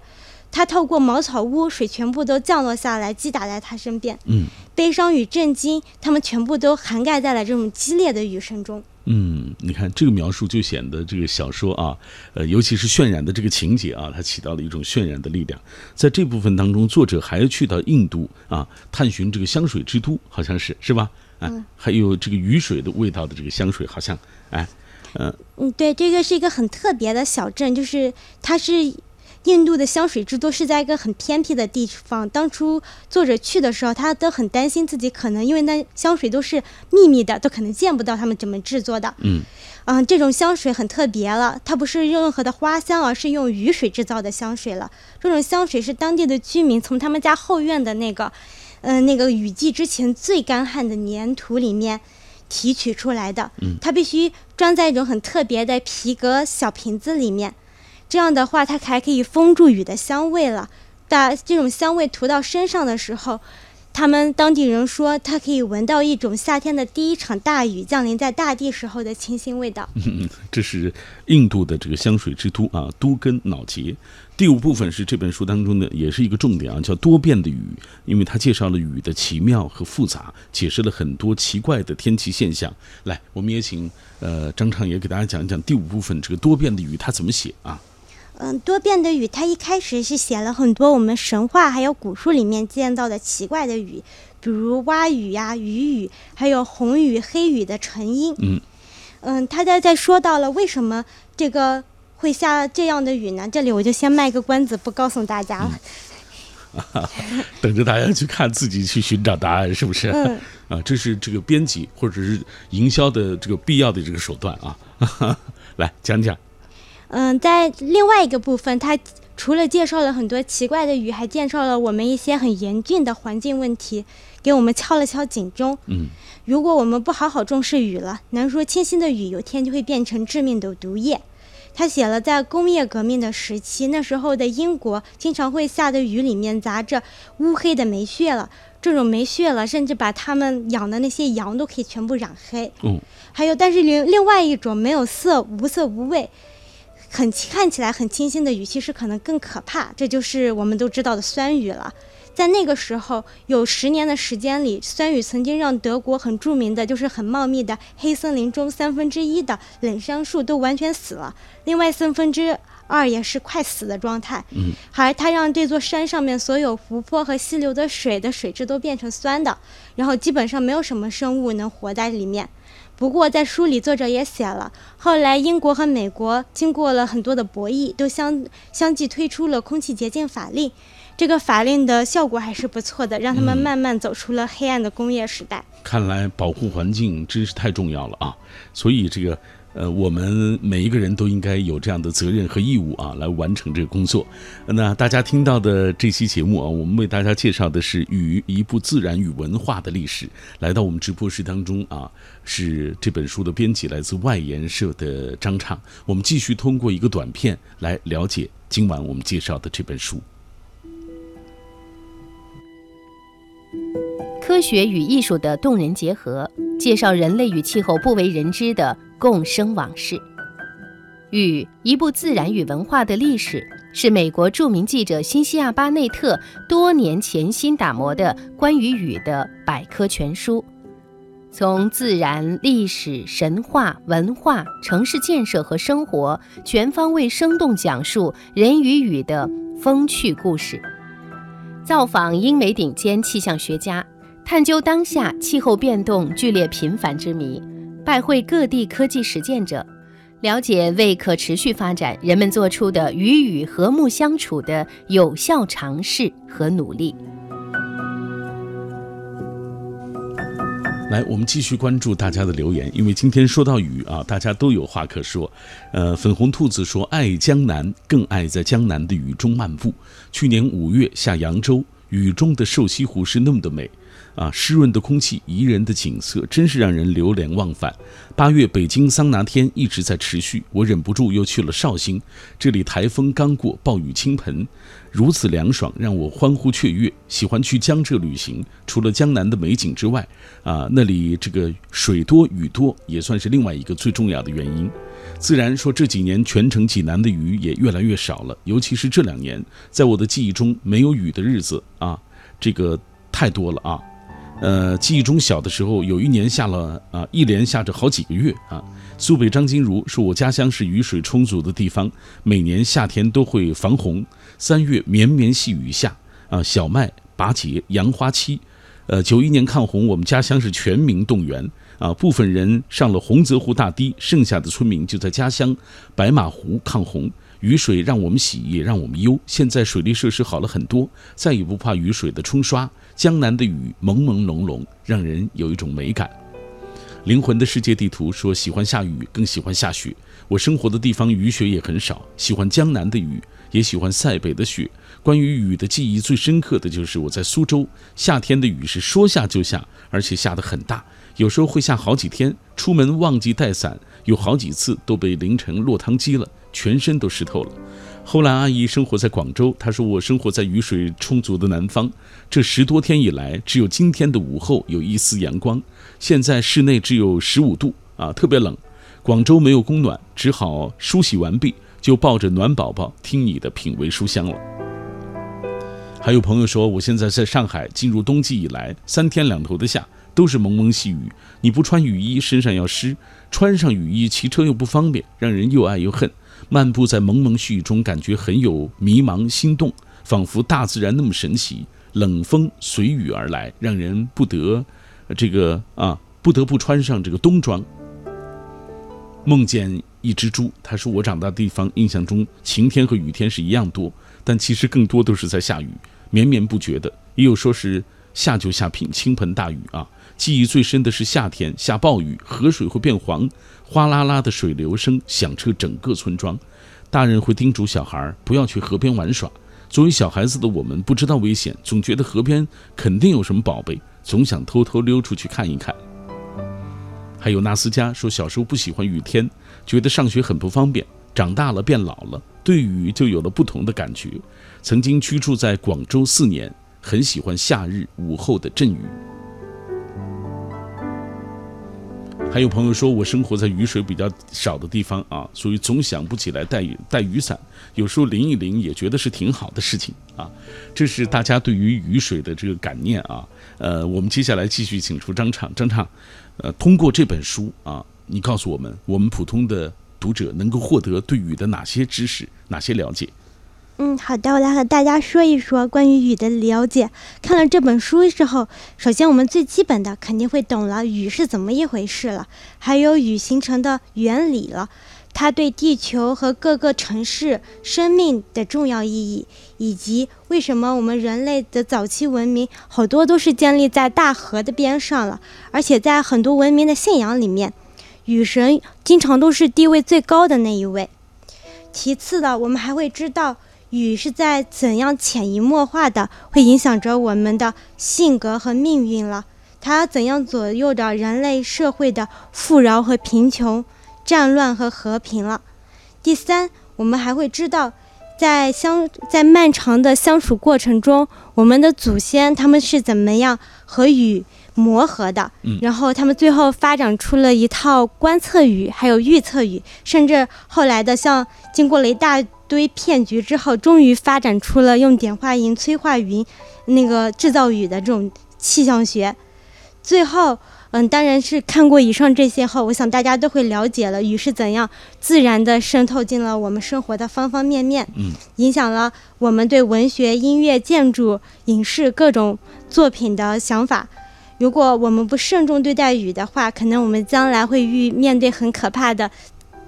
S3: 他透过茅草屋，水全部都降落下来，击打在他身边。
S1: 嗯，
S3: 悲伤与震惊，他们全部都涵盖在了这种激烈的雨声中。
S1: 嗯，你看这个描述就显得这个小说啊，呃，尤其是渲染的这个情节啊，它起到了一种渲染的力量。在这部分当中，作者还要去到印度啊，探寻这个香水之都，好像是是吧？啊，还有这个雨水的味道的这个香水，好像哎，
S3: 嗯嗯，对，这个是一个很特别的小镇，就是它是。印度的香水之都是在一个很偏僻的地方。当初作者去的时候，他都很担心自己可能因为那香水都是秘密的，都可能见不到他们怎么制作的。
S1: 嗯，
S3: 嗯，这种香水很特别了，它不是任何的花香，而是用雨水制造的香水了。这种香水是当地的居民从他们家后院的那个，嗯，那个雨季之前最干旱的粘土里面提取出来的。
S1: 嗯，
S3: 它必须装在一种很特别的皮革小瓶子里面。这样的话，它还可以封住雨的香味了。但这种香味涂到身上的时候，他们当地人说，它可以闻到一种夏天的第一场大雨降临在大地时候的清新味道。
S1: 这是印度的这个香水之都啊，都根脑结。第五部分是这本书当中的，也是一个重点啊，叫多变的雨，因为它介绍了雨的奇妙和复杂，解释了很多奇怪的天气现象。来，我们也请呃张畅也给大家讲一讲第五部分这个多变的雨它怎么写啊？
S3: 嗯，多变的雨，它一开始是写了很多我们神话还有古书里面见到的奇怪的雨，比如蛙雨呀、雨雨，还有红雨、黑雨的成因。
S1: 嗯，
S3: 嗯，他在在说到了为什么这个会下这样的雨呢？这里我就先卖个关子，不告诉大家了。
S1: 等着大家去看，自己去寻找答案，是不是？
S3: 嗯。
S1: 啊，这是这个编辑或者是营销的这个必要的这个手段啊。来讲讲。
S3: 嗯，在另外一个部分，它除了介绍了很多奇怪的雨，还介绍了我们一些很严峻的环境问题，给我们敲了敲警钟。
S1: 嗯，
S3: 如果我们不好好重视雨了，难说清新的雨有天就会变成致命的毒液。他写了，在工业革命的时期，那时候的英国经常会下的雨里面砸着乌黑的煤屑了，这种煤屑了，甚至把他们养的那些羊都可以全部染黑。
S1: 嗯，
S3: 还有，但是另另外一种没有色、无色无味。很看起来很清新的语，其实可能更可怕。这就是我们都知道的酸雨了。在那个时候，有十年的时间里，酸雨曾经让德国很著名的就是很茂密的黑森林中三分之一的冷杉树都完全死了，另外三分之二也是快死的状态。
S1: 嗯，
S3: 还它让这座山上面所有湖泊和溪流的水的水质都变成酸的，然后基本上没有什么生物能活在里面。不过，在书里，作者也写了，后来英国和美国经过了很多的博弈，都相相继推出了空气洁净法令。这个法令的效果还是不错的，让他们慢慢走出了黑暗的工业时代。
S1: 看来保护环境真是太重要了啊！所以这个。呃，我们每一个人都应该有这样的责任和义务啊，来完成这个工作。那大家听到的这期节目啊，我们为大家介绍的是《与》一部自然与文化的历史。来到我们直播室当中啊，是这本书的编辑，来自外研社的张畅。我们继续通过一个短片来了解今晚我们介绍的这本书。
S4: 科学与艺术的动人结合，介绍人类与气候不为人知的共生往事。雨：一部自然与文化的历史，是美国著名记者辛西亚·巴内特多年潜心打磨的关于雨的百科全书。从自然、历史、神话、文化、城市建设和生活全方位生动讲述人与雨的风趣故事，造访英美顶尖气象学家，探究当下气候变动剧烈频繁之谜，拜会各地科技实践者，了解为可持续发展人们做出的与雨和睦相处的有效尝试和努力。
S1: 来，我们继续关注大家的留言，因为今天说到雨啊，大家都有话可说。呃，粉红兔子说：“爱江南，更爱在江南的雨中漫步。去年五月下扬州，雨中的瘦西湖是那么的美。”啊，湿润的空气，宜人的景色，真是让人流连忘返。八月北京桑拿天一直在持续，我忍不住又去了绍兴，这里台风刚过，暴雨倾盆，如此凉爽，让我欢呼雀跃。喜欢去江浙旅行，除了江南的美景之外，啊，那里这个水多雨多，也算是另外一个最重要的原因。自然说这几年全城济南的雨也越来越少了，尤其是这两年，在我的记忆中没有雨的日子啊，这个太多了啊。呃，记忆中小的时候，有一年下了啊，一连下着好几个月啊。苏北张金如说：“我家乡是雨水充足的地方，每年夏天都会防洪。三月绵绵细雨下啊，小麦拔节，杨花期。呃，九一年抗洪，我们家乡是全民动员啊，部分人上了洪泽湖大堤，剩下的村民就在家乡白马湖抗洪。雨水让我们喜，也让我们忧。现在水利设施好了很多，再也不怕雨水的冲刷。”江南的雨朦朦胧胧，让人有一种美感。灵魂的世界地图说喜欢下雨，更喜欢下雪。我生活的地方雨雪也很少，喜欢江南的雨，也喜欢塞北的雪。关于雨的记忆最深刻的就是我在苏州，夏天的雨是说下就下，而且下得很大，有时候会下好几天。出门忘记带伞，有好几次都被淋成落汤鸡了，全身都湿透了。后来，阿姨生活在广州。她说：“我生活在雨水充足的南方，这十多天以来，只有今天的午后有一丝阳光。现在室内只有十五度啊，特别冷。广州没有供暖，只好梳洗完毕就抱着暖宝宝听你的品味书香了。”还有朋友说：“我现在在上海，进入冬季以来，三天两头的下，都是蒙蒙细雨。你不穿雨衣，身上要湿；穿上雨衣，骑车又不方便，让人又爱又恨。”漫步在蒙蒙细雨中，感觉很有迷茫、心动，仿佛大自然那么神奇。冷风随雨而来，让人不得这个啊，不得不穿上这个冬装。梦见一只猪，他说：“我长大的地方，印象中晴天和雨天是一样多，但其实更多都是在下雨，绵绵不绝的。也有说是下就下品倾盆大雨啊。记忆最深的是夏天下暴雨，河水会变黄。”哗啦啦的水流声响彻整个村庄，大人会叮嘱小孩不要去河边玩耍。作为小孩子的我们不知道危险，总觉得河边肯定有什么宝贝，总想偷偷溜出去看一看。还有纳斯加说，小时候不喜欢雨天，觉得上学很不方便。长大了变老了，对雨就有了不同的感觉。曾经居住在广州四年，很喜欢夏日午后的阵雨。还有朋友说，我生活在雨水比较少的地方啊，所以总想不起来带雨带雨伞。有时候淋一淋也觉得是挺好的事情啊。这是大家对于雨水的这个感念啊。呃，我们接下来继续请出张畅，张畅，呃，通过这本书啊，你告诉我们，我们普通的读者能够获得对雨的哪些知识，哪些了解？
S3: 嗯，好的，我来和大家说一说关于雨的了解。看了这本书之后，首先我们最基本的肯定会懂了雨是怎么一回事了，还有雨形成的原理了，它对地球和各个城市生命的重要意义，以及为什么我们人类的早期文明好多都是建立在大河的边上了，而且在很多文明的信仰里面，雨神经常都是地位最高的那一位。其次的，我们还会知道。雨是在怎样潜移默化的会影响着我们的性格和命运了？它怎样左右着人类社会的富饶和贫穷、战乱和和平了？第三，我们还会知道，在相在漫长的相处过程中，我们的祖先他们是怎么样和雨磨合的，
S1: 嗯
S3: 然后他们最后发展出了一套观测雨，还有预测雨，甚至后来的像经过了一大堆骗局之后，终于发展出了用碘化银催化云那个制造雨的这种气象学。最后，嗯，当然是看过以上这些后，我想大家都会了解了雨是怎样自然的渗透进了我们生活的方方面面，
S1: 嗯，
S3: 影响了我们对文学、音乐、建筑、影视各种作品的想法。如果我们不慎重对待雨的话，可能我们将来会遇面对很可怕的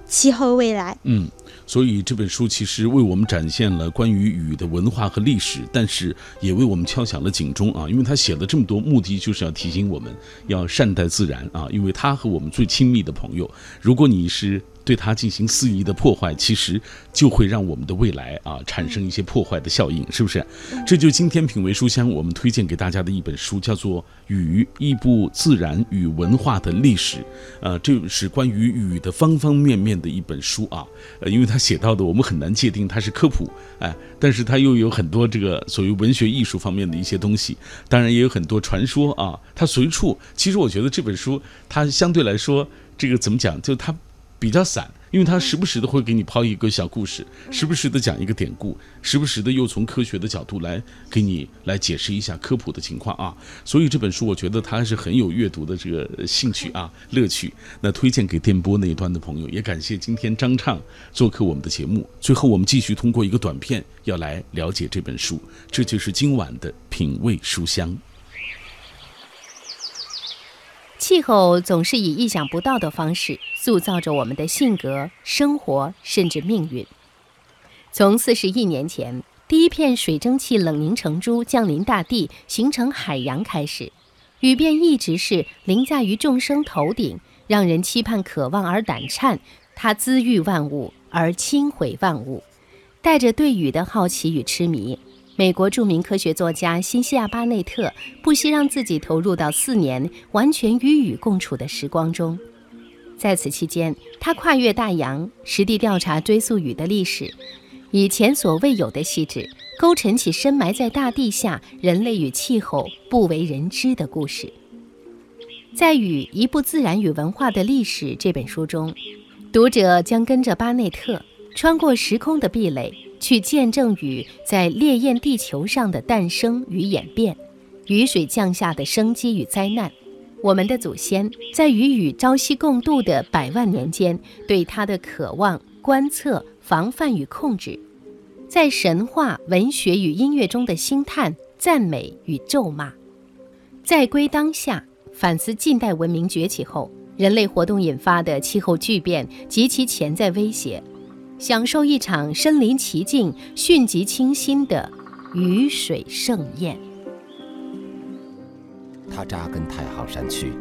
S3: 气候未来。
S1: 嗯，所以这本书其实为我们展现了关于雨的文化和历史，但是也为我们敲响了警钟啊！因为他写了这么多，目的就是要提醒我们要善待自然啊，因为他和我们最亲密的朋友，如果你是对它进行肆意的破坏，其实就会让我们的未来啊产生一些破坏的效应，是不是？这就是今天品味书香我们推荐给大家的一本书，叫做《雨：一部自然与文化的历史》。呃，这是关于雨的方方面面的一本书啊。呃，因为它写到的我们很难界定它是科普，哎，但是它又有很多这个所谓文学艺术方面的一些东西，当然也有很多传说啊。它随处，其实我觉得这本书它相对来说，这个怎么讲，就它。比较散，因为他时不时的会给你抛一个小故事，时不时的讲一个典故，时不时的又从科学的角度来给你来解释一下科普的情况啊。所以这本书我觉得它是很有阅读的这个兴趣啊乐趣。那推荐给电波那一端的朋友，也感谢今天张畅做客我们的节目。最后我们继续通过一个短片要来了解这本书，这就是今晚的品味书香。
S4: 气候总是以意想不到的方式塑造着我们的性格、生活，甚至命运。从四十亿年前第一片水蒸气冷凝成珠降临大地，形成海洋开始，雨便一直是凌驾于众生头顶，让人期盼、渴望而胆颤。它滋育万物而轻毁万物，带着对雨的好奇与痴迷。美国著名科学作家辛西亚·巴内特不惜让自己投入到四年完全与雨共处的时光中，在此期间，他跨越大洋，实地调查追溯雨的历史，以前所未有的细致，勾陈起深埋在大地下人类与气候不为人知的故事。在《雨：一部自然与文化的历史》这本书中，读者将跟着巴内特穿过时空的壁垒。去见证雨在烈焰地球上的诞生与演变，雨水降下的生机与灾难。我们的祖先在与雨朝夕共度的百万年间，对它的渴望、观测、防范与控制，在神话、文学与音乐中的星叹、赞美与咒骂，在归当下反思近代文明崛起后人类活动引发的气候巨变及其潜在威胁。享受一场身临其境、迅疾清新的雨水盛宴。
S17: 他扎根太行山区，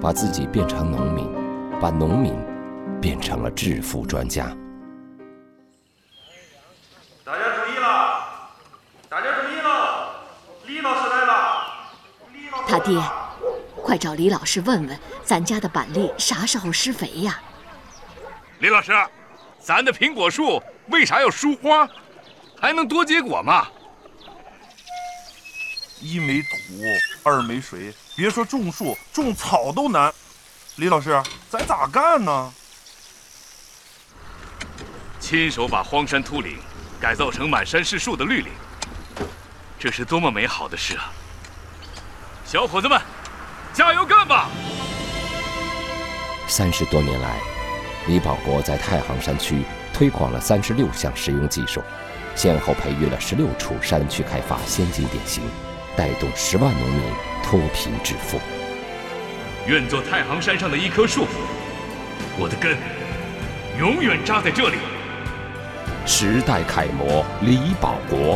S17: 把自己变成农民，把农民变成了致富专家。
S18: 大家注意了！大家注意了！李老师来了！
S19: 他爹，快找李老师问问，咱家的板栗啥时候施肥呀？
S20: 李老师。咱的苹果树为啥要疏花，还能多结果吗？
S18: 一没土，二没水，别说种树，种草都难。李老师，咱咋干呢？
S20: 亲手把荒山秃岭改造成满山是树的绿岭，这是多么美好的事啊！小伙子们，加油干吧！
S17: 三十多年来。李保国在太行山区推广了三十六项实用技术，先后培育了十六处山区开发先进典型，带动十万农民脱贫致富。
S20: 愿做太行山上的一棵树，我的根永远扎在这里。
S17: 时代楷模李保国。